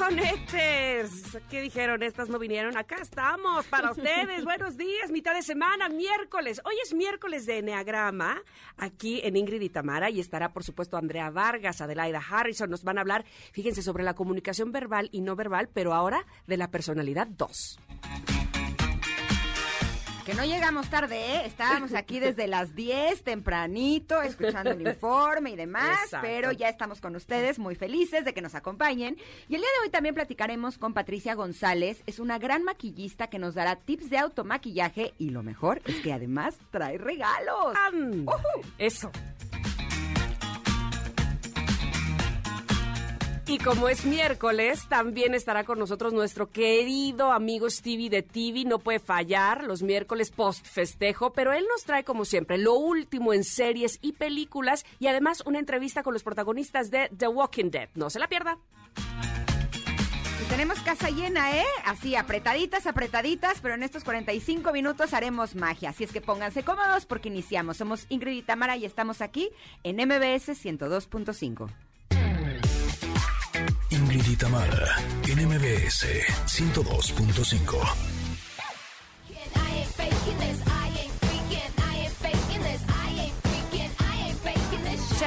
Conectes. ¿Qué dijeron? Estas no vinieron. Acá estamos para ustedes. Buenos días, mitad de semana, miércoles. Hoy es miércoles de Enneagrama, aquí en Ingrid y Tamara, y estará, por supuesto, Andrea Vargas, Adelaida Harrison. Nos van a hablar, fíjense, sobre la comunicación verbal y no verbal, pero ahora de la personalidad 2. Que no llegamos tarde, ¿eh? Estábamos aquí desde las 10, tempranito, escuchando el informe y demás, Exacto. pero ya estamos con ustedes, muy felices de que nos acompañen. Y el día de hoy también platicaremos con Patricia González, es una gran maquillista que nos dará tips de automaquillaje y lo mejor es que además trae regalos. Eso. Y como es miércoles, también estará con nosotros nuestro querido amigo Stevie de TV. No puede fallar los miércoles post festejo, pero él nos trae, como siempre, lo último en series y películas y además una entrevista con los protagonistas de The Walking Dead. No se la pierda. Tenemos casa llena, ¿eh? Así, apretaditas, apretaditas, pero en estos 45 minutos haremos magia. Así es que pónganse cómodos porque iniciamos. Somos Ingrid y Tamara y estamos aquí en MBS 102.5. Ingrid y Tamara, en MBS 102.5.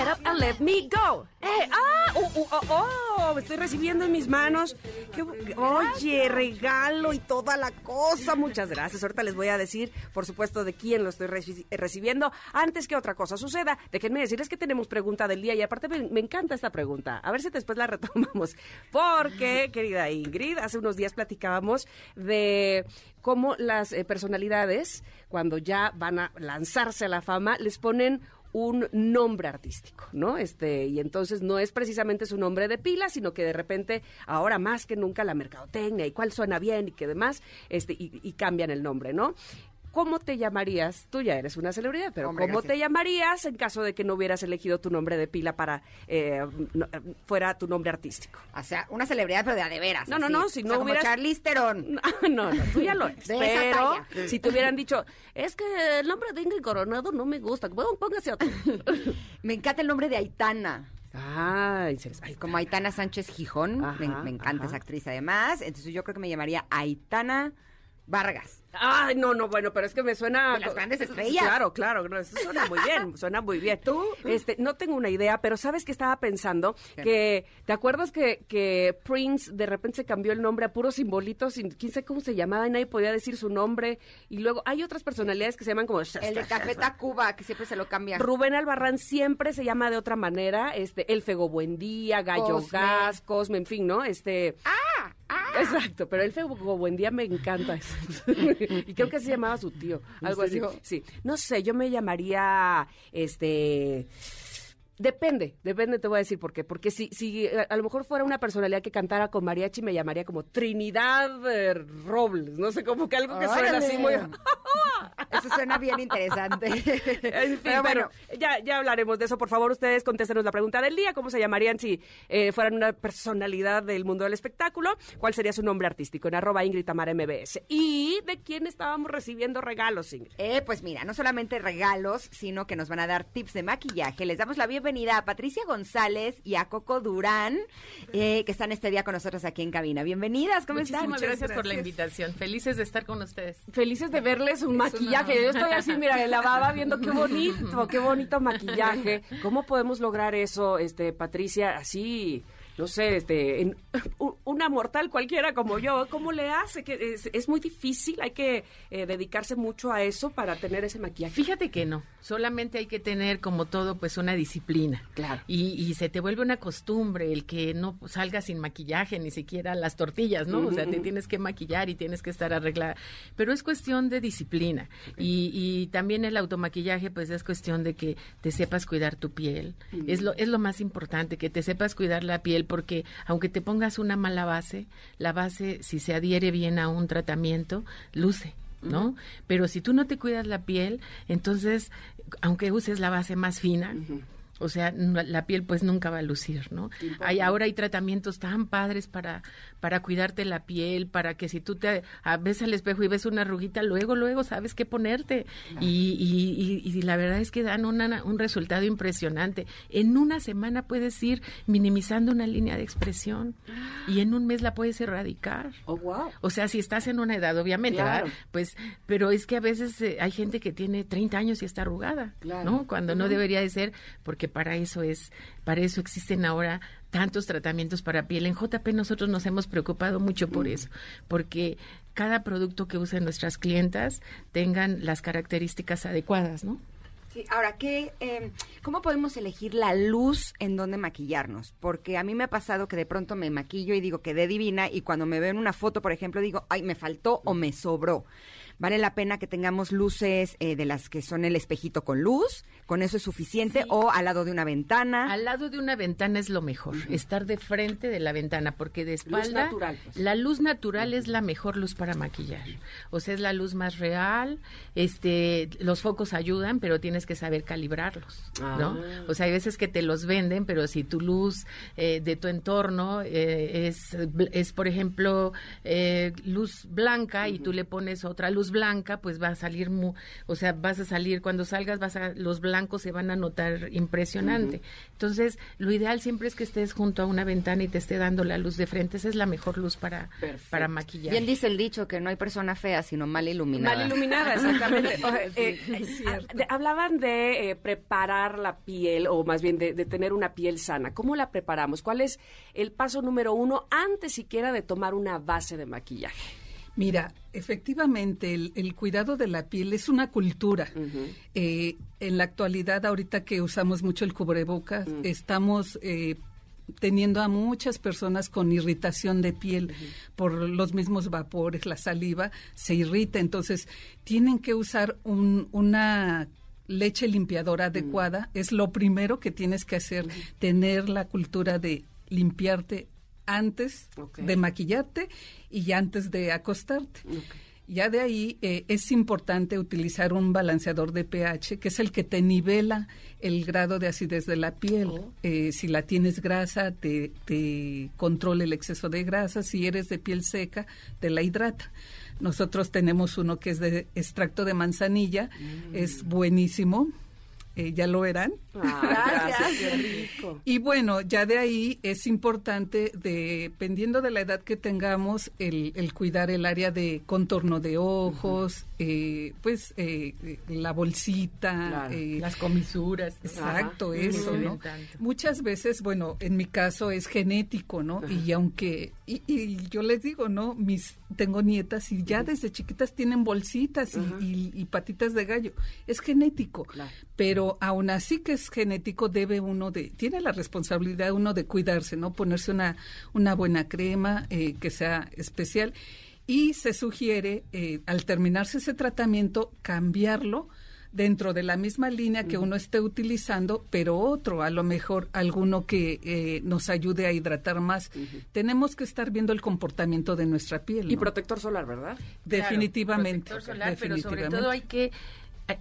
up and let me go. Eh, ah, uh, uh, oh, oh, estoy recibiendo en mis manos. Qué oye, regalo y toda la cosa. Muchas gracias. Ahorita les voy a decir, por supuesto, de quién lo estoy reci- recibiendo. Antes que otra cosa suceda, déjenme decirles que tenemos pregunta del día y aparte me, me encanta esta pregunta. A ver si después la retomamos. Porque, querida Ingrid, hace unos días platicábamos de cómo las eh, personalidades, cuando ya van a lanzarse a la fama, les ponen un nombre artístico, ¿no? Este, y entonces no es precisamente su nombre de pila, sino que de repente, ahora más que nunca, la mercadotecnia y cuál suena bien y que demás, este, y, y cambian el nombre, ¿no? ¿Cómo te llamarías? Tú ya eres una celebridad, pero Hombre, ¿cómo gracias. te llamarías en caso de que no hubieras elegido tu nombre de pila para eh, no- eh, fuera tu nombre artístico? O sea, una celebridad, pero de a de veras. No, no, así. no, si O no sea, hubieras- Charlize Theron. No, no, tú ya lo eres. De esa pero talla. si te hubieran dicho, es que el nombre de Ingrid Coronado no me gusta, pon- póngase otro. Me encanta el nombre de Aitana. Les- ay, Como Aitana Sánchez Gijón. me encanta ajá. esa actriz además. Entonces yo creo que me llamaría Aitana Vargas. Ay, no, no, bueno, pero es que me suena... De las grandes estrellas. Claro, claro, no, eso suena muy bien, suena muy bien. ¿Tú? Este, no tengo una idea, pero ¿sabes qué estaba pensando? ¿Qué? Que, ¿te acuerdas que, que Prince de repente se cambió el nombre a puros simbolitos y quién sabe cómo se llamaba y nadie podía decir su nombre? Y luego hay otras personalidades que se llaman como... El de Café Tacuba, que siempre se lo cambia. Rubén Albarrán siempre se llama de otra manera, este, El Fego Buendía, Gallo Cosme. Gas, Cosme, en fin, ¿no? Este... ¡Ah! ¡Ah! Exacto, pero el Fego Buendía me encanta eso. y creo que se llamaba su tío, ¿En algo así. Sí, no sé, yo me llamaría, este... Depende, depende, te voy a decir por qué. Porque si, si eh, a lo mejor fuera una personalidad que cantara con mariachi, me llamaría como Trinidad eh, Robles. No sé, como que algo que suena ¡Órale! así muy... Eso suena bien interesante. En fin, Pero bueno, ya, ya hablaremos de eso. Por favor, ustedes contéstenos la pregunta del día. ¿Cómo se llamarían si eh, fueran una personalidad del mundo del espectáculo? ¿Cuál sería su nombre artístico? En arroba Ingrid Tamara MBS. ¿Y de quién estábamos recibiendo regalos, Ingrid? Eh, pues mira, no solamente regalos, sino que nos van a dar tips de maquillaje. Les damos la bienvenida a Patricia González y a Coco Durán, eh, que están este día con nosotros aquí en cabina. Bienvenidas, ¿cómo están? Muchísimas gracias, por la invitación. Felices de estar con ustedes. Felices de verles su maquillaje. Yo estoy así, mira, en la baba viendo qué bonito, qué bonito maquillaje. ¿Cómo podemos lograr eso, este, Patricia, así, no sé, este, en- una mortal cualquiera como yo, ¿cómo le hace? Que es, es muy difícil, hay que eh, dedicarse mucho a eso para tener ese maquillaje. Fíjate que no, solamente hay que tener como todo pues una disciplina. Claro. Y, y se te vuelve una costumbre el que no salgas sin maquillaje, ni siquiera las tortillas, ¿no? O sea, te tienes que maquillar y tienes que estar arreglada. Pero es cuestión de disciplina. Y, y también el automaquillaje pues es cuestión de que te sepas cuidar tu piel. Es lo, es lo más importante, que te sepas cuidar la piel porque aunque te pongas una mala base, la base si se adhiere bien a un tratamiento, luce. ¿no? Pero si tú no te cuidas la piel, entonces, aunque uses la base más fina, o sea, la piel pues nunca va a lucir, ¿no? Hay, ahora hay tratamientos tan padres para, para cuidarte la piel, para que si tú te a- ves al espejo y ves una arruguita, luego, luego sabes qué ponerte. Y, y- y- y la verdad es que dan una- un resultado impresionante. En una semana puedes ir minimizando una línea de expresión y en un mes la puedes erradicar. Oh, wow. O sea, si estás en una edad, obviamente, Claro. ¿verdad? Pues, pero es que a veces eh, hay gente que tiene 30 años y está arrugada, Claro. ¿no? Cuando no debería de ser, porque para eso es, para eso existen ahora tantos tratamientos para piel. En JP nosotros nos hemos preocupado mucho por eso, porque cada producto que usen nuestras clientas tengan las características adecuadas, ¿no? Sí, ahora, ¿qué, eh, ¿cómo podemos elegir la luz en donde maquillarnos? Porque a mí me ha pasado que de pronto me maquillo y digo quedé divina y cuando me veo en una foto, por ejemplo, digo, ay, me faltó o me sobró. Vale la pena que tengamos luces eh, de las que son el espejito con luz, con eso es suficiente, o al lado de una ventana. Al lado de una ventana es lo mejor, estar de frente de la ventana, porque de espalda natural, pues. la luz natural es la mejor luz para maquillar. O sea, es la luz más real. Este, los focos ayudan, pero tienes que saber calibrarlos, ¿no? Ah. O sea, hay veces que te los venden, pero si tu luz eh, de tu entorno eh, es, es, por ejemplo, eh, luz blanca y tú le pones otra luz blanca, pues va a salir, mu- o sea, vas a salir, cuando salgas, vas a, los blancos se van a notar impresionante. Entonces, lo ideal siempre es que estés junto a una ventana y te esté dando la luz de frente. Esa es la mejor luz para, Perfecto. para maquillar. Bien dice el dicho que no hay persona fea, sino mal iluminada. Mal iluminada, exactamente. O, eh, ah, de- hablaban de eh, preparar la piel, o más bien de, de tener una piel sana. ¿Cómo la preparamos? ¿Cuál es el paso número uno antes siquiera de tomar una base de maquillaje? Mira, efectivamente, el, el cuidado de la piel es una cultura. Eh, en la actualidad, ahorita que usamos mucho el cubrebocas, estamos eh, teniendo a muchas personas con irritación de piel por los mismos vapores, la saliva se irrita. Entonces, tienen que usar un- una leche limpiadora adecuada. Es lo primero que tienes que hacer, tener la cultura de limpiarte antes de maquillarte y antes de acostarte. Ya de ahí eh, es importante utilizar un balanceador de pH, que es el que te nivela el grado de acidez de la piel. Eh, si la tienes grasa, te, te controla el exceso de grasa. Si eres de piel seca, te la hidrata. Nosotros tenemos uno que es de extracto de manzanilla, es buenísimo. Eh, ya lo verán. Ah, gracias. qué rico. Y bueno, ya de ahí es importante, dependiendo de la edad que tengamos, el, el cuidar el área de contorno de ojos, eh, pues eh, eh, la bolsita. Claro. eh, Las comisuras. Exacto, Ajá. eso, ¿no? Muchas veces, bueno, en mi caso es genético, ¿no? Y aunque, y, y yo les digo, ¿no? Mis, tengo nietas y ya desde chiquitas tienen bolsitas y, y- y patitas de gallo. Es genético. Claro. Pero aún así que es genético, debe uno de, tiene la responsabilidad uno de cuidarse, ¿no? Ponerse una, una buena crema eh, que sea especial. Y se sugiere, eh, al terminarse ese tratamiento, cambiarlo dentro de la misma línea que uno esté utilizando, pero otro, a lo mejor alguno que eh, nos ayude a hidratar más. Tenemos que estar viendo el comportamiento de nuestra piel. Y protector solar, ¿verdad? Definitivamente. Claro, protector solar, pero sobre todo hay que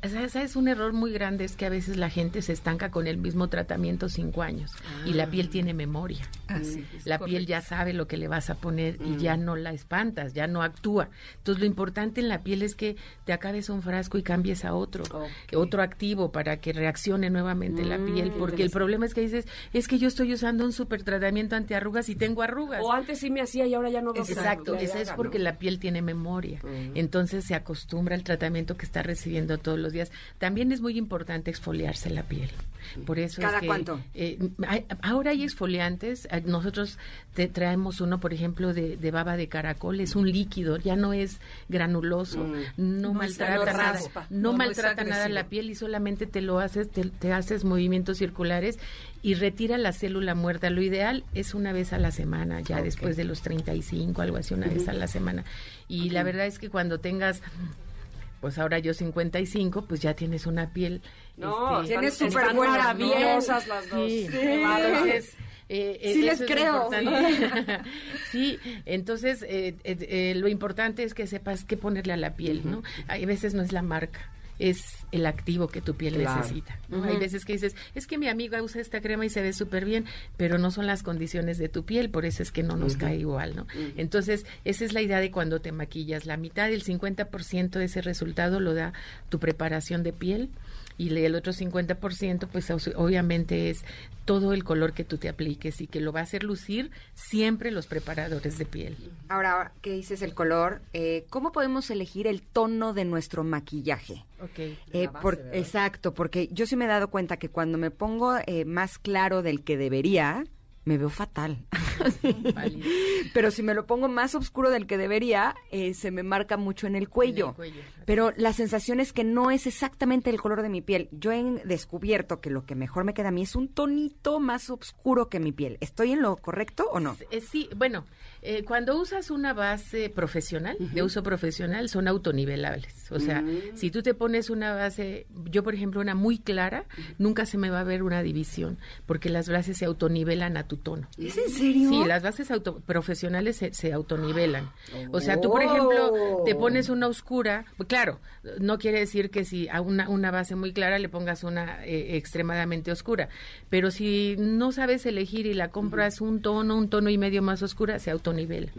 ¿Sabes? ¿Sabes? Un error muy grande es que a veces la gente se estanca con el mismo tratamiento cinco años y la piel tiene memoria. Así es, La piel correcto. ya sabe lo que le vas a poner y ya no la espantas, ya no actúa. Entonces lo importante en la piel es que te acabes un frasco y cambies a otro, Ok. otro activo para que reaccione nuevamente la Mm, piel, porque el problema es que dices, es que yo estoy usando un super tratamiento antiarrugas y tengo arrugas. O antes sí me hacía y ahora ya no que Exacto, esa es porque ¿no? la piel tiene memoria. Entonces se acostumbra al tratamiento que está recibiendo todos los días. También es muy importante exfoliarse la piel. Por eso es ¿Cada que, cuánto? eh, hay- ahora hay exfoliantes. eh, Nosotros te traemos uno, por ejemplo, de, de baba de caracol. Es un líquido, ya no es granuloso. No, No es maltrata nada. raspa. No, es maltrata nada la piel y solamente te lo haces, te, te haces movimientos circulares y retira la célula muerta. Lo ideal es una vez a la semana, ya después de los 35, algo así, una vez a la semana. Y la verdad es que cuando tengas, pues ahora yo 55, pues ya tienes una piel. No, este, Tienes súper buena maravillosas las dos. Sí, bárbaro. entonces, eh, eh, Sí les creo. sí, entonces eh, eh, eh, lo importante es que sepas qué ponerle a la piel, ¿no? Hay veces no es la marca. Es el activo que tu piel Claro. necesita. ¿no? Hay veces que dices, es que mi amiga usa esta crema y se ve súper bien, pero no son las condiciones de tu piel, por eso es que no nos cae igual, ¿no? Entonces, esa es la idea de cuando te maquillas. La mitad, el 50% de ese resultado lo da tu preparación de piel y el otro 50% pues obviamente es todo el color que tú te apliques y que lo va a hacer lucir siempre los preparadores de piel. Ahora, ¿qué dices el color? Eh, ¿Cómo podemos elegir el tono de nuestro maquillaje? Ok. Eh, por- exacto, porque yo sí me he dado cuenta que cuando me pongo eh, más claro del que debería, me veo fatal. Pero si me lo pongo más oscuro del que debería, eh, se me marca mucho en el cuello. En el cuello, Pero la sensación es que no es exactamente el color de mi piel. Yo he descubierto que lo que mejor me queda a mí es un tonito más oscuro que mi piel. ¿Estoy en lo correcto o no? Eh, sí, bueno, eh, cuando usas una base profesional, de uso profesional, son autonivelables. O sea, si tú te pones una base, yo por ejemplo, una muy clara, nunca se me va a ver una división, porque las bases se autonivelan a tu tono. ¿Es en serio? Sí, las bases auto- profesionales se, se autonivelan. O sea, tú, por ejemplo, te pones una oscura, claro, no quiere decir que si a una, una base muy clara le pongas una eh, extremadamente oscura, pero si no sabes elegir y la compras un tono, un tono y medio más oscura, se autonivela.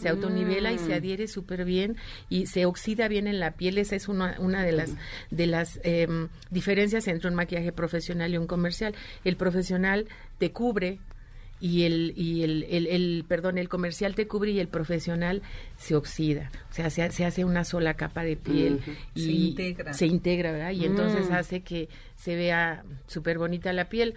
Se autonivela y se adhiere súper bien y se oxida bien en la piel. Esa es una, una de las, de las em, diferencias entre un maquillaje profesional y un comercial. El profesional te cubre y el y el, el, el- perdón el comercial te cubre y el profesional se oxida. O sea se, se hace una sola capa de piel y Se integra. se integra verdad y entonces hace que se vea súper bonita la piel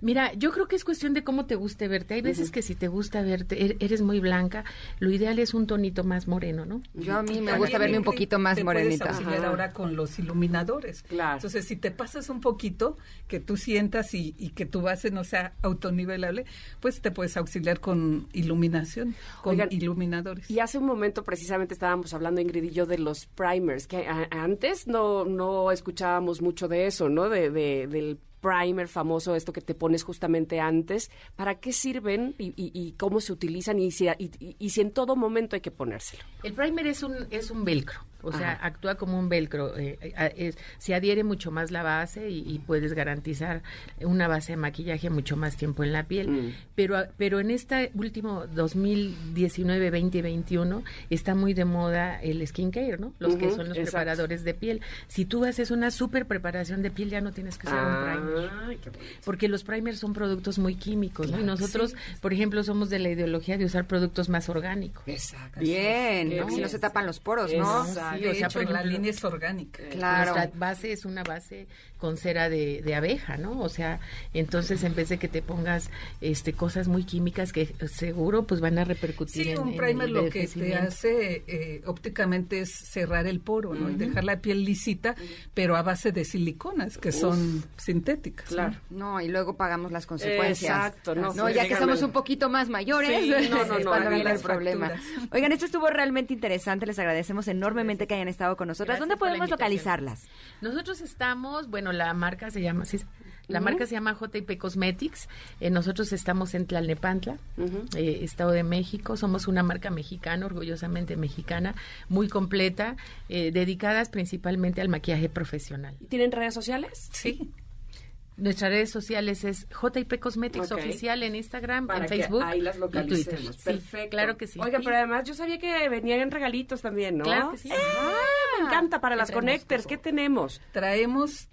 Mira, yo creo que es cuestión de cómo te guste verte. Hay veces que si te gusta verte, er- eres muy blanca, lo ideal es un tonito más moreno, ¿no? Yo a mí me gusta verme un poquito más te morenita. Puedes auxiliar ahora con los iluminadores. Claro. Entonces, si te pasas un poquito, que tú sientas y, y que tu base no sea autonivelable, pues te puedes auxiliar con iluminación, con Oigan, iluminadores. Y hace un momento precisamente estábamos hablando, Ingrid y yo, de los primers, que a- antes no, no escuchábamos mucho de eso, ¿no? De, de- del primer famoso, esto que te pones justamente antes. ¿Para qué sirven y, y- cómo se utilizan y si, y si en todo momento hay que ponérselo? El primer es un es un velcro, o sea, Ajá. actúa como un velcro. eh, eh, a- es- se adhiere mucho más la base y, y puedes garantizar una base de maquillaje mucho más tiempo en la piel. Mm. Pero a- pero en este último 2019, 2021 está muy de moda el skincare, ¿no? Los que son los exacto. preparadores de piel. Si tú haces una super preparación de piel ya no tienes que usar un primer. Ay. Porque los primers son productos muy químicos, ¿no? Y nosotros, por ejemplo, somos de la ideología de usar productos más orgánicos. Exacto. Bien, porque si no se tapan los poros, ¿no? Exacto. Sí, de o sea, hecho, por la línea es orgánica. Claro. Nuestra base es una base con cera de, de abeja, ¿no? O sea, entonces en vez de que te pongas este cosas muy químicas que seguro pues van a repercutir Sí, en, un en primer el lo que te hace eh, ópticamente es cerrar el poro, ¿no? Y dejar la piel lisita, pero a base de siliconas, que son sintéticas. ¿no? Claro. No, y luego pagamos las consecuencias. Exacto, no, No, sí, ya que somos un poquito más mayores, Sí, no, no, no, ahí viene el problema. Oigan, esto estuvo realmente interesante, les agradecemos enormemente que hayan estado con nosotras. Gracias ¿Dónde podemos localizarlas? Nosotros estamos, bueno, la marca se llama, sí, la marca se llama JP Cosmetics. Eh, nosotros estamos en Tlalnepantla, eh, Estado de México. Somos una marca mexicana, orgullosamente mexicana, muy completa, eh, dedicadas principalmente al maquillaje profesional. ¿Tienen redes sociales? Sí. Nuestras redes sociales es JP Cosmetics. Oficial en Instagram, Para en que Facebook ahí las y Twitter. Sí, Perfecto. claro que sí. Oiga, pero además yo sabía que venían en regalitos también, ¿no? Claro que sí. Ah, me encanta para ¿Qué las connectors. ¿Qué tenemos? Traemos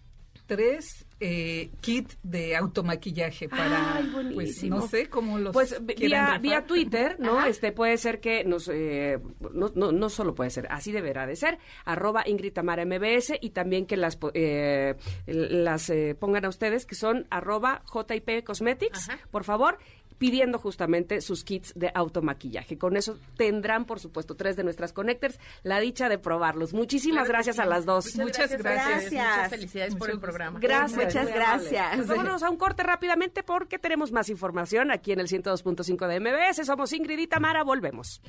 tres eh, kits de automaquillaje para, Ay, pues, no sé cómo los Pues vía, Twitter, ¿no? Este puede ser que nos, eh, no, no, no solo puede ser, así deberá de ser, arroba Ingrid Tamara MBS y también que las, eh, las eh, pongan a ustedes que son arroba JP Cosmetics, Ajá. por favor, pidiendo justamente sus kits de automaquillaje. Con eso tendrán, por supuesto, tres de nuestras connectors la dicha de probarlos. Muchísimas Claro gracias sí. a las dos. Muchas gracias. Muchas felicidades por el gusto. programa. Gracias. Muchas gracias. Pues vámonos a un corte rápidamente porque tenemos más información aquí en el 102.5 de MBS. Somos Ingrid y Tamara. Volvemos.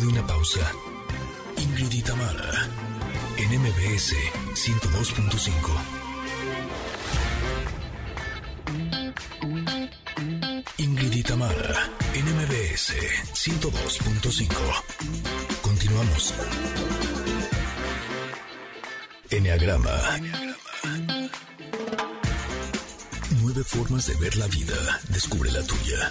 de una pausa. Ingrid y en MBS 102.5. Ingrid y en MBS 102.5. Continuamos. Enneagrama. Nueve formas de ver la vida. Descubre la tuya.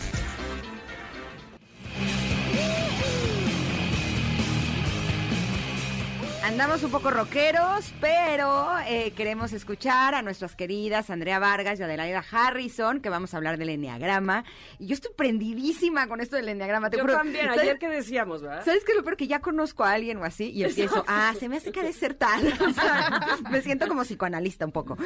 Andamos un poco rockeros, pero eh, queremos escuchar a nuestras queridas Andrea Vargas y Adelaida Harrison, que vamos a hablar del enneagrama. Y yo estoy prendidísima con esto del enneagrama. te Yo juro. también, ¿Sabes- ayer que decíamos, ¿verdad? ¿Sabes qué es lo peor? Que ya conozco a alguien o así y empiezo, ah, se me hace que ha de ser tal. O sea, me siento como psicoanalista un poco.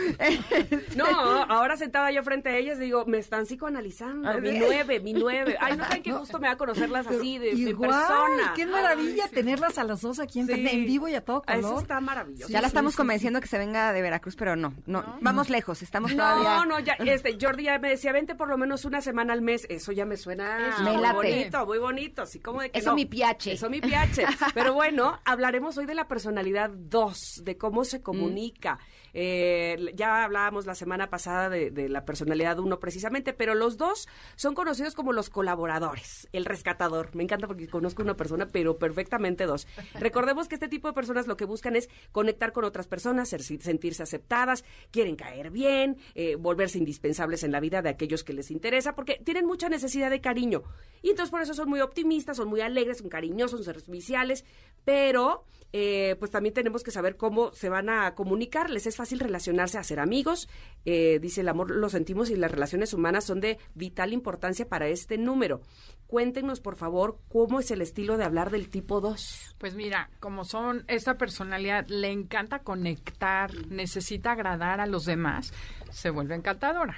No, ahora sentada yo frente a ellas digo, me están psicoanalizando, mi nueve, mi nueve. Ay, no saben qué gusto me da conocerlas así, de, de Igual, persona. qué maravilla tenerlas a las dos aquí en, Sí. en vivo y a todo Ah, color. Eso está maravilloso. ya la estamos convenciendo que se venga de Veracruz, pero no, no, vamos lejos, estamos todavía... No, no, ya, este, Jordi ya me decía, vente por lo menos una semana al mes. Eso ya me suena Eso. Muy bonito, muy bonito. Así como de que Eso no. mi piache. Eso mi piache. Pero bueno, hablaremos hoy de la personalidad 2, de cómo se comunica. Eh, ya hablábamos la semana pasada de, de la personalidad 1 precisamente, pero los dos son conocidos como los colaboradores, el rescatador. Me encanta porque conozco una persona, pero perfectamente dos. Recordemos que este tipo de personas lo que buscan es conectar con otras personas, sentirse aceptadas, quieren caer bien, eh, volverse indispensables en la vida de aquellos que les interesa, porque tienen mucha necesidad de cariño. Y entonces por eso son muy optimistas, son muy alegres, son cariñosos, son serviciales, pero eh, pues también tenemos que saber cómo se van a comunicar. Les es fácil relacionarse, hacer amigos. Eh, dice el amor lo sentimos y las relaciones humanas son de vital importancia para este número. Cuéntenos, por favor, cómo es el estilo de hablar del tipo 2. Pues mira, como son esta personalidad, le encanta conectar, necesita agradar a los demás, se vuelve encantadora.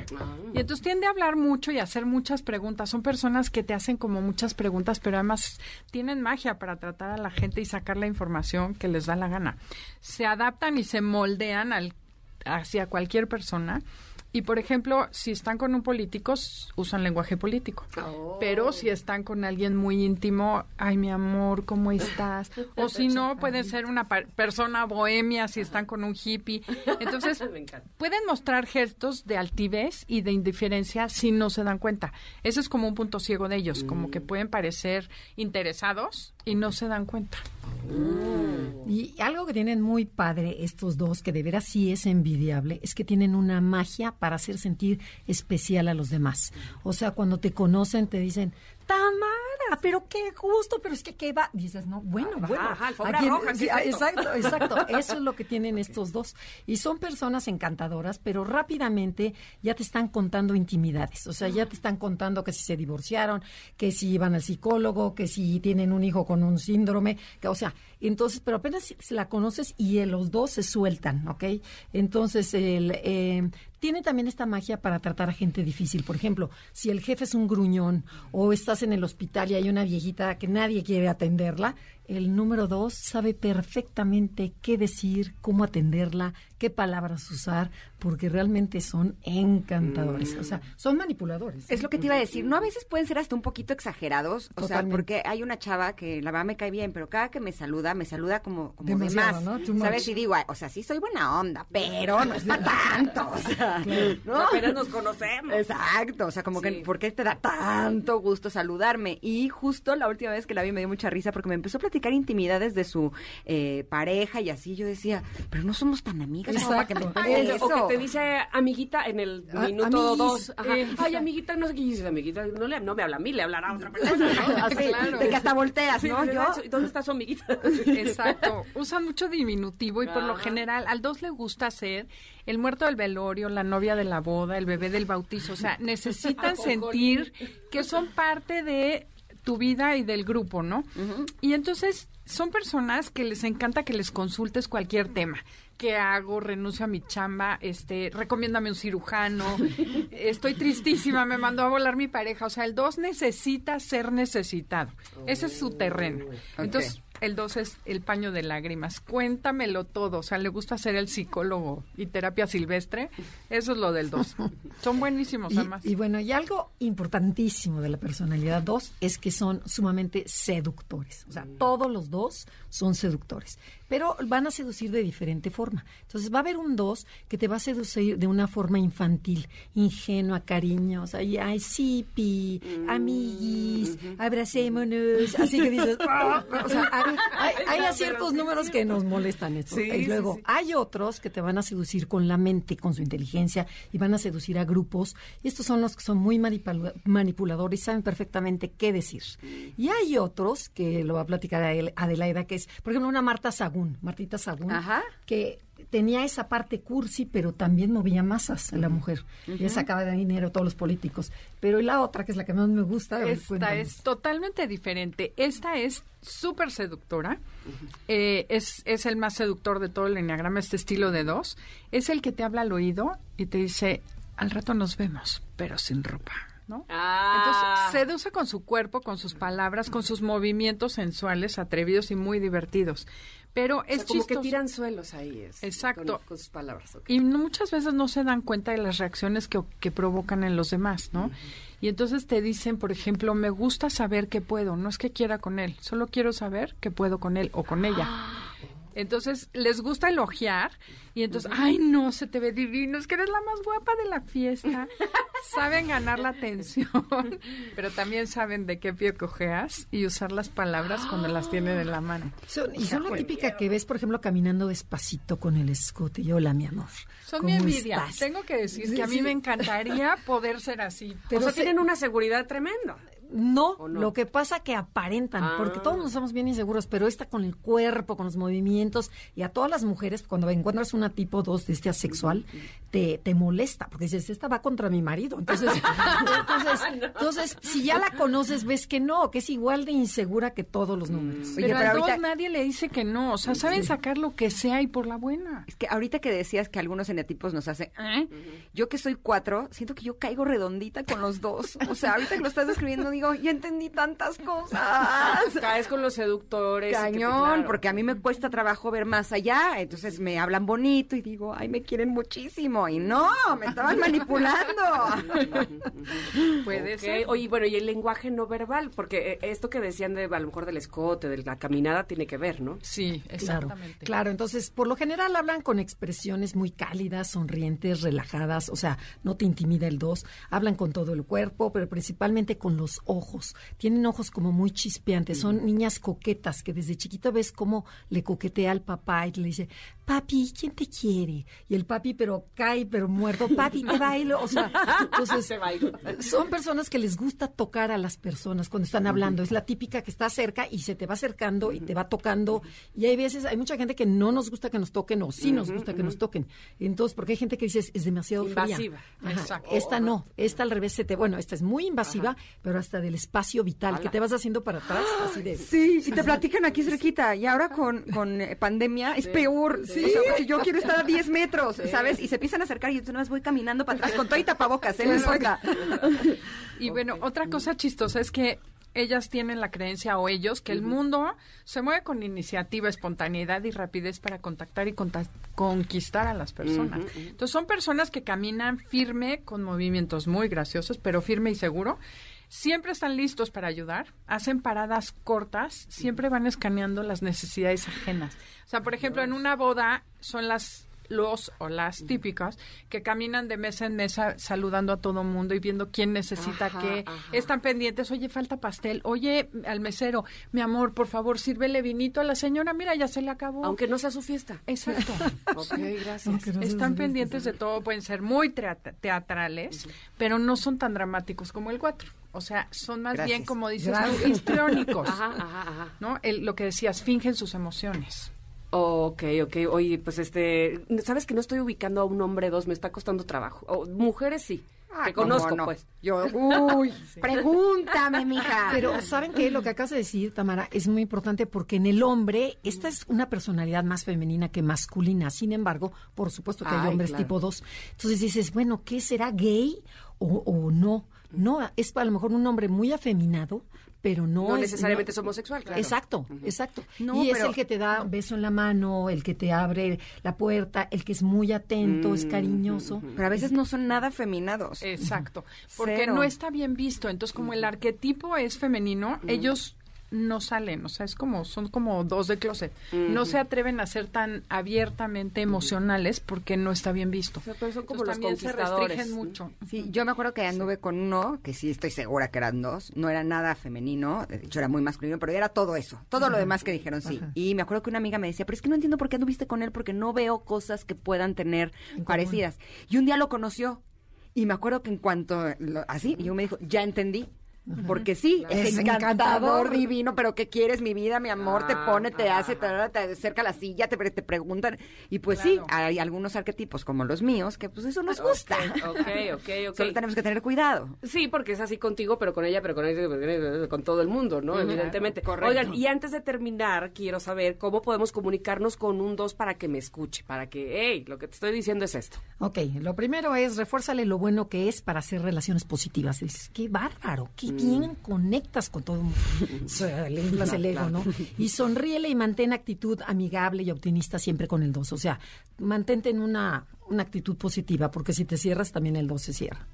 Y entonces tiende a hablar mucho y a hacer muchas preguntas. Son personas que te hacen como muchas preguntas, pero además tienen magia para tratar a la gente y sacar la información que les da la gana. Se adaptan y se moldean al, hacia cualquier persona. Y por ejemplo, si están con un político, usan lenguaje político. Pero si están con alguien muy íntimo, ay, mi amor, ¿cómo estás? O si no, pueden ser una persona bohemia si están con un hippie. Entonces, pueden mostrar gestos de altivez y de indiferencia si no se dan cuenta. Eso es como un punto ciego de ellos, como que pueden parecer interesados y no se dan cuenta. Y algo que tienen muy padre estos dos, que de veras sí es envidiable, es que tienen una magia para hacer sentir especial a los demás. O sea, cuando te conocen te dicen, Tamara, pero qué gusto, pero es que qué va. Dices, no, bueno, Ajá, bueno. ajá, alfombra ¿a quién- roja, ¿qué sí, es ah, esto? exacto, exacto. Eso es lo que tienen estos dos. Y son personas encantadoras, pero rápidamente ya te están contando intimidades. O sea, ya te están contando que si se divorciaron, que si iban al psicólogo, que si tienen un hijo con un síndrome, que, o sea, entonces, pero apenas la conoces y eh, los dos se sueltan, ¿ok? Entonces, el, eh, tiene también esta magia para tratar a gente difícil. Por ejemplo, si el jefe es un gruñón o estás en el hospital y hay una viejita que nadie quiere atenderla, el número dos sabe perfectamente qué decir, cómo atenderla, qué palabras usar, porque realmente son encantadores. O sea, son manipuladores. Es lo que te iba a decir, ¿no? A veces pueden ser hasta un poquito exagerados, o sea, porque hay una chava que la verdad me cae bien, pero cada que me saluda, me saluda como, como de más, ¿no? ¿sabes? Y digo, o sea, sí soy buena onda, pero no es para tanto, o sea, ¿no? Apenas nos conocemos. Exacto, o sea, como Sí. que, ¿por qué te da tanto gusto saludarme? Y justo la última vez que la vi me dio mucha risa porque me empezó a platicar intimidades de su eh, pareja y así yo decía, pero no somos tan amigas como para que me O, eso. o que te dice amiguita en el Ah, minuto amiguis, dos. Ajá. eh, Ay, amiguita, no sé qué dices, amiguita. No, le, no me habla a mí, le hablará a otra persona, ¿no? Así, Claro. de que hasta volteas, ¿no? Sí, Yo, ¿Dónde está su amiguita? Exacto. Usan mucho diminutivo y por lo general al dos le gusta ser el muerto del velorio, la novia de la boda, el bebé del bautizo. O sea, necesitan sentir que son parte de tu vida y del grupo, ¿no? Y entonces son personas que les encanta que les consultes cualquier tema. ¿Qué hago? Renuncio a mi chamba, este, recomiéndame un cirujano, estoy tristísima, me mandó a volar mi pareja. O sea, el dos necesita ser necesitado. Ese es su terreno. Entonces, el dos es el paño de lágrimas. Cuéntamelo todo. O sea, le gusta ser el psicólogo y terapia silvestre. Eso es lo del dos. Son buenísimos, Y, además. y bueno, y algo importantísimo de la personalidad 2 es que son sumamente seductores. O sea, todos los dos son seductores. Pero van a seducir de diferente forma. Entonces va a haber un dos que te va a seducir de una forma infantil, ingenua, cariñosa, y ay, sí, pi, amiguis, abracémonos, así que dices, "Ah", o sea, hay, hay- hay a ciertos números que nos molestan esto. Sí, y sí, luego sí. hay otros que te van a seducir con la mente, con su inteligencia, y van a seducir a grupos. Y estos son los que son muy manipula- manipuladores y saben perfectamente qué decir. Y hay otros, que lo va a platicar Adel- Adelaida, que es, por ejemplo, una Marta Sagún, Martita Sagún, Ajá. que tenía esa parte cursi, pero también movía masas a la mujer. Ella sacaba de dinero a todos los políticos. Pero y la otra, que es la que más me gusta, Esta cuéntanos. es totalmente diferente. Esta es súper seductora. Eh, es, es el más seductor de todo el enneagrama, este estilo de dos. Es el que te habla al oído y te dice, al rato nos vemos, pero sin ropa. ¿No? Ah. Entonces, seduce con su cuerpo, con sus palabras, con sus movimientos sensuales, atrevidos y muy divertidos. Pero O sea, es como que tiran suelos ahí. es, Exacto. Con, con sus palabras. Y muchas veces no se dan cuenta de las reacciones que, que provocan en los demás, ¿no? Y entonces te dicen, por ejemplo, me gusta saber que puedo, no es que quiera con él, solo quiero saber que puedo con él o con ella. Entonces les gusta elogiar y entonces, ay no, se te ve divino, es que eres la más guapa de la fiesta. saben ganar la atención, pero también saben de qué pie cojeas y usar las palabras cuando las tienen en la mano. Son- y son la típica que ves, por ejemplo, caminando despacito con el escote. Y hola, mi amor. Son mi ¿cómo envidia. estás? Tengo que decir Sí, que a mí sí. me encantaría poder ser así. o sea, se- tienen una seguridad tremenda. No, lo que pasa que aparentan, Ah. porque todos nos somos bien inseguros, pero esta con el cuerpo, con los movimientos, y a todas las mujeres, cuando encuentras una tipo 2 de este asexual, te, te molesta, porque dices, esta va contra mi marido. Entonces, entonces, entonces, si ya la conoces, ves que no, que es igual de insegura que todos los números. Oye, pero, pero a ahorita- dos nadie le dice que no. O sea, saben sacar lo que sea y por la buena. Es que ahorita que decías que algunos eneatipos nos hacen, ¿eh? yo que soy cuatro, siento que yo caigo redondita con los dos. O sea, ahorita que lo estás describiendo, digo, ya entendí tantas cosas. Caes con los seductores. te- Cañón, claro. porque a mí me cuesta trabajo ver más allá, entonces me hablan bonito y digo, ay, me quieren muchísimo. Y no, me estaban manipulando. Puede ser. Oye, bueno, y el lenguaje no verbal, porque eh, esto que decían de a lo mejor del escote, de la caminada, tiene que ver, ¿no? Sí, Claro, exactamente. claro, entonces por lo general hablan con expresiones muy cálidas, sonrientes, relajadas, o sea, no te intimida el dos, hablan con todo el cuerpo, pero principalmente con los ojos. Tienen ojos como muy chispeantes, son niñas coquetas que desde chiquito ves cómo le coquetea al papá y le dice, papi, ¿quién te quiere? Y el papi pero cae, pero muerto, papi, te bailo, o sea, entonces Te bailo. son personas que les gusta tocar a las personas cuando están hablando. Es la típica que está cerca y se te va acercando y te va tocando. Y hay veces, hay mucha gente que no nos gusta que nos toquen o sí nos gusta que nos toquen. Entonces, porque hay gente que dice, es demasiado fría. Invasiva. Exacto. Esta no, esta al revés se te, bueno, esta es muy invasiva, pero hasta del espacio vital, que te vas haciendo para atrás, así de... Sí, si te platican aquí cerquita y ahora con, con eh, pandemia es peor. O sea, porque yo quiero estar a 10 metros, ¿sabes? Y se empiezan a acercar y yo nada más voy caminando para atrás con todo y tapabocas, ¿eh? No importa. Y bueno, otra cosa chistosa es que ellas tienen la creencia o ellos que el mundo se mueve con iniciativa, espontaneidad y rapidez para contactar y conquistar a las personas. Entonces son personas que caminan firme con movimientos muy graciosos, pero firme y seguro. Siempre están listos para ayudar, hacen paradas cortas, siempre van escaneando las necesidades ajenas. O sea, por ejemplo, en una boda son las los o las típicas que caminan de mesa en mesa saludando a todo mundo y viendo quién necesita Ajá, qué. ajá. Están pendientes, oye, falta pastel, oye, al mesero, mi amor, por favor, sírvele vinito a la señora, mira, ya se le acabó. Aunque no sea su fiesta. Exacto. Ok, gracias. No Están pendientes de todo, pueden ser muy teat- teatrales, pero no son tan dramáticos como el 4. O sea, son más Gracias. bien, como dices, histriónicos. Ajá, ajá, ajá. ¿No? El- lo que decías, fingen sus emociones. Ok, ok. Oye, pues este, sabes que no estoy ubicando a un hombre dos, me está costando trabajo. O, mujeres sí, que ¿cómo conozco, no? pues. Yo, uy, pregúntame, mija. Pero ¿saben qué? Lo que acabas de decir, Tamara, es muy importante porque en el hombre, esta es una personalidad más femenina que masculina. Sin embargo, por supuesto que hay Ay, hombres claro. tipo 2. Entonces dices, bueno, ¿qué será gay o, o no? No, es a lo mejor un hombre muy afeminado, pero no, No es- necesariamente es homosexual, claro. Exacto, exacto. No, y es el que te da beso en la mano, el que te abre la puerta, el que es muy atento, Mm, es cariñoso. Pero a veces no son nada feminados. Exacto. Porque Cero. no está bien visto. Entonces, como el arquetipo es femenino, ellos no salen, o sea, es como, son como dos de closet. No se atreven a ser tan abiertamente emocionales porque no está bien visto. sea, pero son como Entonces, los también se restringen mucho. Sí, yo me acuerdo que anduve con uno, que sí estoy segura que eran dos, no era nada femenino, de hecho era muy masculino, pero era todo eso, todo lo demás que dijeron sí. Y me acuerdo que una amiga me decía, pero es que no entiendo por qué anduviste con él, porque no veo cosas que puedan tener parecidas. Y un día lo conoció, y me acuerdo que en cuanto, lo- así, yo me dijo, ya entendí. Porque sí, es, Es encantador, encantador. divino, pero ¿qué quieres, mi vida, mi amor? te pone, te hace, te, te acerca a la silla, te, te preguntan. Y pues sí, hay algunos arquetipos como los míos que pues eso nos gusta. Ok, ok, ok. Solo tenemos que tener cuidado. Sí, porque es así contigo, pero con ella, pero con ella, con todo el mundo, ¿no? Evidentemente. correcto. Oigan, y antes de terminar, quiero saber cómo podemos comunicarnos con un 2 para que me escuche, para que, hey, lo que te estoy diciendo es esto. Ok, lo primero es refuérzale lo bueno que es para hacer relaciones positivas. Dices, qué bárbaro, qué bien conectas con todo el mundo. Le inflas el ego, ¿no? Y sonríele y mantén actitud amigable y optimista siempre con el 2. O sea, mantente en una, una actitud positiva, porque si te cierras, también el 2 se cierra.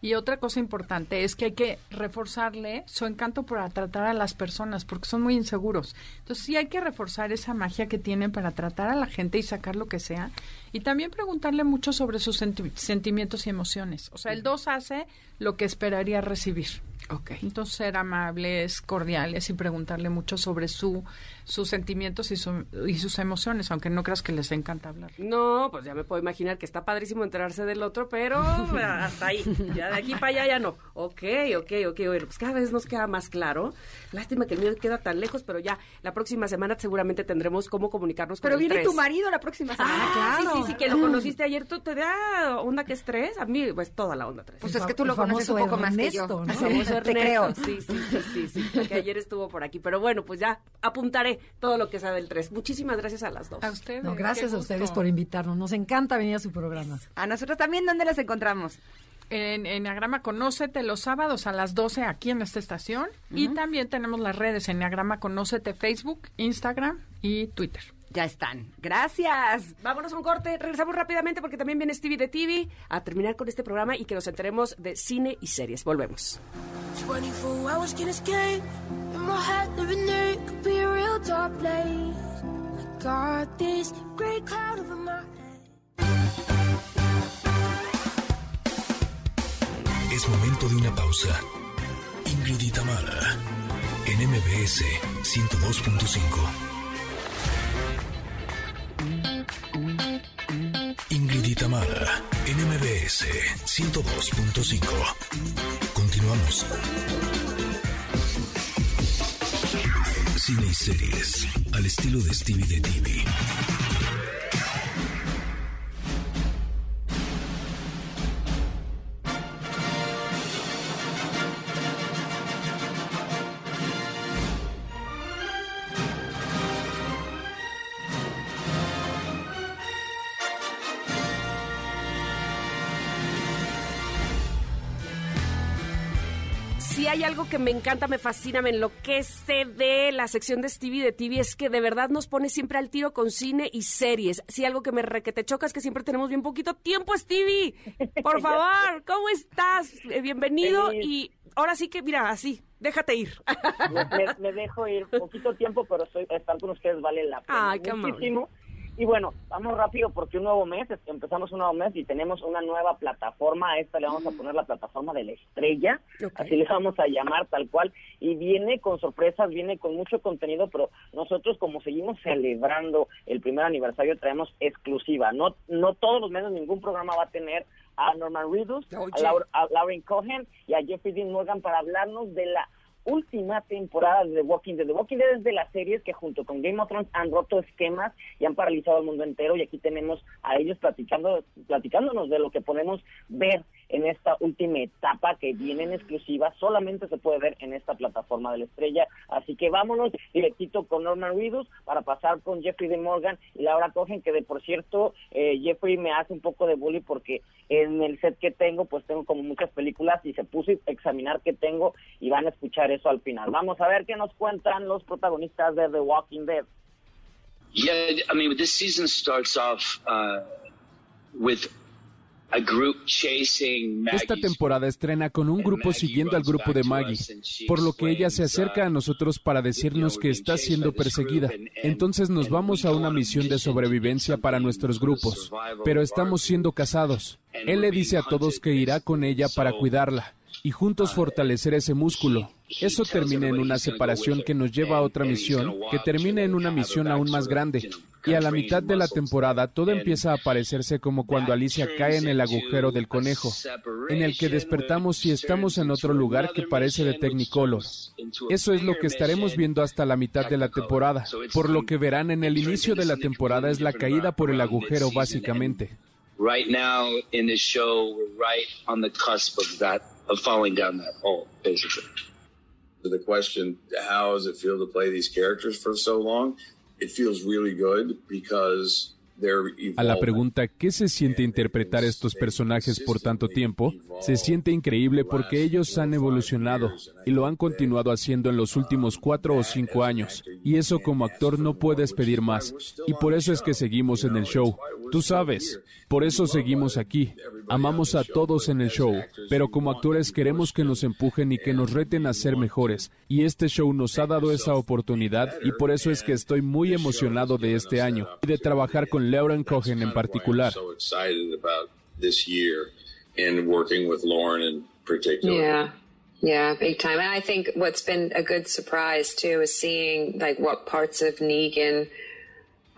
Y otra cosa importante es que hay que reforzarle su encanto para tratar a las personas, porque son muy inseguros. Entonces sí hay que reforzar esa magia que tienen para tratar a la gente y sacar lo que sea. Y también preguntarle mucho sobre sus senti- sentimientos y emociones. O sea, el 2 hace lo que esperaría recibir. Ok. Entonces ser amables, cordiales y preguntarle mucho sobre su, sus sentimientos y, su- y sus emociones, aunque no creas que les encanta hablar. No, pues ya me puedo imaginar que está padrísimo enterarse del otro, pero hasta ahí. Ya de aquí para allá ya no. Ok, ok, ok. Bueno, pues cada vez nos queda más claro. Lástima que el mío queda tan lejos, pero ya la próxima semana seguramente tendremos cómo comunicarnos con Pero el viene tres. tu marido la próxima semana. Ah, sí, sí, sí, que lo conociste ayer. ¿Tú te da onda que es tres? A mí, pues toda la onda tres. Pues es que tú lo conoces un poco más que yo. ¿no? Te creo. Sí, sí, sí, sí, sí, que ayer estuvo por aquí. Pero bueno, pues ya apuntaré todo lo que sabe el 3. Muchísimas gracias a las dos. A ustedes. No, gracias a ustedes por invitarnos. Nos encanta venir a su programa. A nosotros también, ¿dónde las encontramos? En Enneagrama Conócete los sábados a las 12 aquí en esta estación. Y también tenemos las redes Enneagrama Conócete Facebook, Instagram y Twitter. Ya están. Gracias. Vámonos a un corte, regresamos rápidamente porque también viene Stevie de TV a terminar con este programa y que nos enteremos de cine y series. Volvemos. 24 hours can escape. In my head, living there it could be a real dark place. I got this great cloud over my head. Es momento de una pausa. Ingrid y Tamara, en MBS 102.5. Tamara, en MBS 102.5. Continuamos. Cine y series, al estilo de Stevie de TV. Si hay algo que me encanta, me fascina, me enloquece de la sección de Stevie de TV es que de verdad nos pone siempre al tiro con cine y series. Si algo que me re que te choca es que siempre tenemos bien poquito tiempo, Stevie. Por favor, ¿cómo estás? Eh, bienvenido Feliz. y ahora sí que, mira, así, déjate ir. me, me- me dejo ir poquito tiempo, pero soy, estar con ustedes vale la pena Ay, qué amable. Y bueno, vamos rápido porque un nuevo mes, es- empezamos un nuevo mes y tenemos una nueva plataforma. A esta le vamos a poner la plataforma de la estrella, así le vamos a llamar tal cual. Y viene con sorpresas, viene con mucho contenido, pero nosotros como seguimos celebrando el primer aniversario traemos exclusiva. No, no todos los meses ningún programa va a tener a Norman Reedus, a. Laura- a Lauren Cohen y a Jeffrey Dean Morgan para hablarnos de la última temporada de The Walking Dead. The Walking Dead es de las series que junto con Game of Thrones han roto esquemas y han paralizado al mundo entero y aquí tenemos a ellos platicando, platicándonos de lo que podemos ver en esta última etapa que viene en exclusiva, solamente se puede ver en esta plataforma de la estrella, así que vámonos directito con Norman Reedus para pasar con Jeffrey de Morgan y Laura Cogen, que de por cierto, eh, Jeffrey me hace un poco de bully porque en el set que tengo, pues tengo como muchas películas y se puso a examinar qué tengo y van a escuchar eso al final. Vamos a ver qué nos cuentan los protagonistas de The Walking Dead. Yeah, I mean, this season starts off uh, with Esta temporada estrena con un grupo siguiendo al grupo de Maggie, por lo que ella se acerca a nosotros para decirnos que está siendo perseguida. Entonces nos vamos a una misión de sobrevivencia para nuestros grupos, pero estamos siendo casados. Él le dice a todos que irá con ella para cuidarla y juntos fortalecer ese músculo. Eso termina en una separación que nos lleva a otra misión, que termina en una misión aún más grande. Y a la mitad de la temporada todo empieza a parecerse como cuando Alicia cae en el agujero del conejo, en el que despertamos y estamos en otro lugar que parece de Technicolor. Eso es lo que estaremos viendo hasta la mitad de la temporada. Por lo que verán en el inicio de la temporada es la caída por el agujero básicamente. right now in this show, we're right on the cusp of that, of falling down that hole, basically. To the question, how does it feel to play these characters for so long? A la pregunta ¿qué se siente interpretar estos personajes por tanto tiempo? Se siente increíble porque ellos han evolucionado y lo han continuado haciendo en los últimos cuatro o cinco años. Y eso como actor no puedes pedir más. Y por eso es que seguimos en el show. Tú sabes, por eso seguimos aquí. Amamos a todos en el show, pero como actores queremos que nos empujen y que nos reten a ser mejores. Y este show nos ha dado esa oportunidad y por eso es que estoy muy emocionado de este año y de trabajar con Lauren Cohen en particular. so excited about this year and working with Lauren in particular. Yeah. Yeah, big time. And I think what's been a good surprise too is seeing like what parts of Negan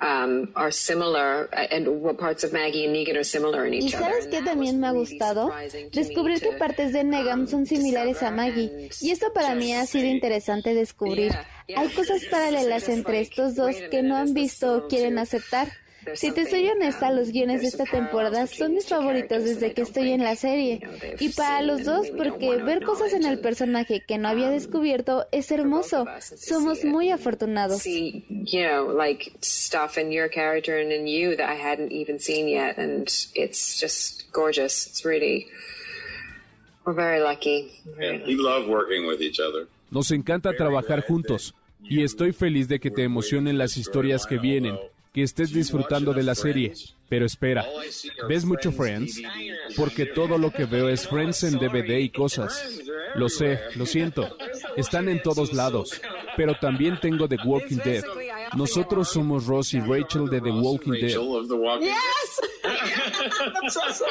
um, are similar and what parts of Maggie and Negan are similar in ¿Y each other. sabes qué también me ha gustado? Descubrir que partes de Negam son similares a Maggie. Y esto para mí ha sido interesante descubrir. Hay cosas paralelas entre estos dos que no han visto o quieren aceptar. Si te soy honesta, los guiones de esta temporada son mis favoritos desde que estoy en la serie. Y para los dos, porque ver cosas en el personaje que no había descubierto es hermoso. Somos muy afortunados. See, you know, like stuff in your character and in you that I hadn't even seen yet, and it's just gorgeous. It's really, we're very lucky. And we love working with each other. Nos encanta trabajar juntos y estoy feliz de que te emocionen las historias que vienen, que estés disfrutando de la serie. Pero espera, ¿ves mucho Friends? Porque todo lo que veo es Friends en DVD y cosas. Lo sé, lo siento. Están en todos lados. Pero también tengo The Walking Dead. Nosotros somos Ross y Rachel de The Walking Dead. Rachel of The Walking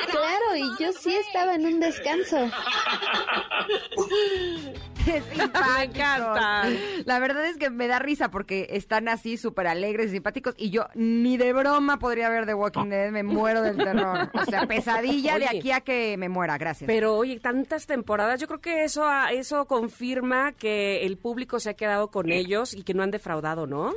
Claro, y yo sí estaba en un descanso. Me encanta. La verdad es que me da risa porque están así súper alegres y simpáticos y yo ni de broma podría ver The Walking Dead, me muero del terror. O sea, pesadilla de aquí a que me muera, gracias. Pero oye, tantas temporadas, yo creo que eso, ah, eso confirma que el público se ha quedado con ellos y que no han defraudado, ¿no?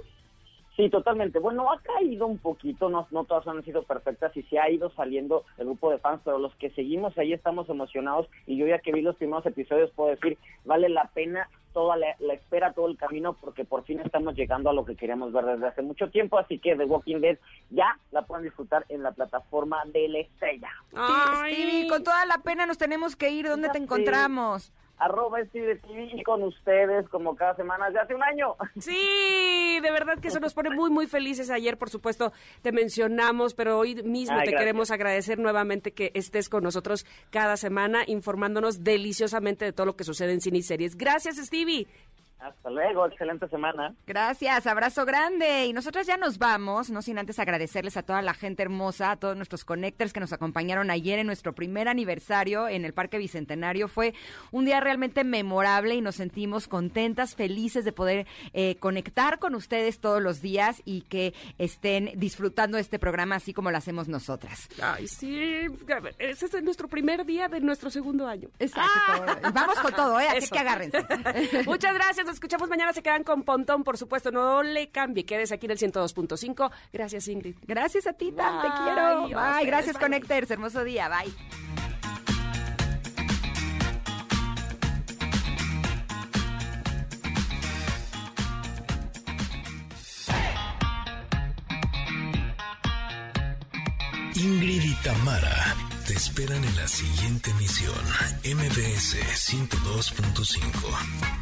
Sí, totalmente. Bueno, ha caído un poquito, no, no todas han sido perfectas y sí ha ido saliendo el grupo de fans, pero los que seguimos ahí estamos emocionados y yo ya que vi los primeros episodios puedo decir, vale la pena toda la, la espera, todo el camino, porque por fin estamos llegando a lo que queríamos ver desde hace mucho tiempo, así que The Walking Dead ya la pueden disfrutar en la plataforma de la estrella. Stevie, Stevie, con toda la pena nos tenemos que ir. ¿Dónde te Sí. encontramos? Arroba Steve TV y con ustedes como cada semana desde hace un año. Sí, de verdad que eso nos pone muy, muy felices. Ayer, por supuesto, te mencionamos, pero hoy mismo Ay, te gracias. queremos agradecer nuevamente que estés con nosotros cada semana informándonos deliciosamente de todo lo que sucede en cine y series. Gracias, Stevie. Hasta luego, excelente semana. Gracias, abrazo grande. Y nosotras ya nos vamos, no sin antes agradecerles a toda la gente hermosa, a todos nuestros connectors que nos acompañaron ayer en nuestro primer aniversario en el Parque Bicentenario. Fue un día realmente memorable y nos sentimos contentas, felices de poder eh, conectar con ustedes todos los días y que estén disfrutando este programa así como lo hacemos nosotras. Ay, sí. Ese es nuestro primer día de nuestro segundo año. Exacto. Y Vamos con todo, ¿eh? Así Eso. que agárrense. Muchas gracias. Nos escuchamos mañana. Se quedan con Pontón, por supuesto. No le cambie. Quédese aquí en el 102.5. Gracias, Ingrid. Gracias a ti, te quiero. Bye, gracias, bye. Connectors. Hermoso día, bye. Ingrid y Tamara te esperan en la siguiente emisión, MBS 102.5.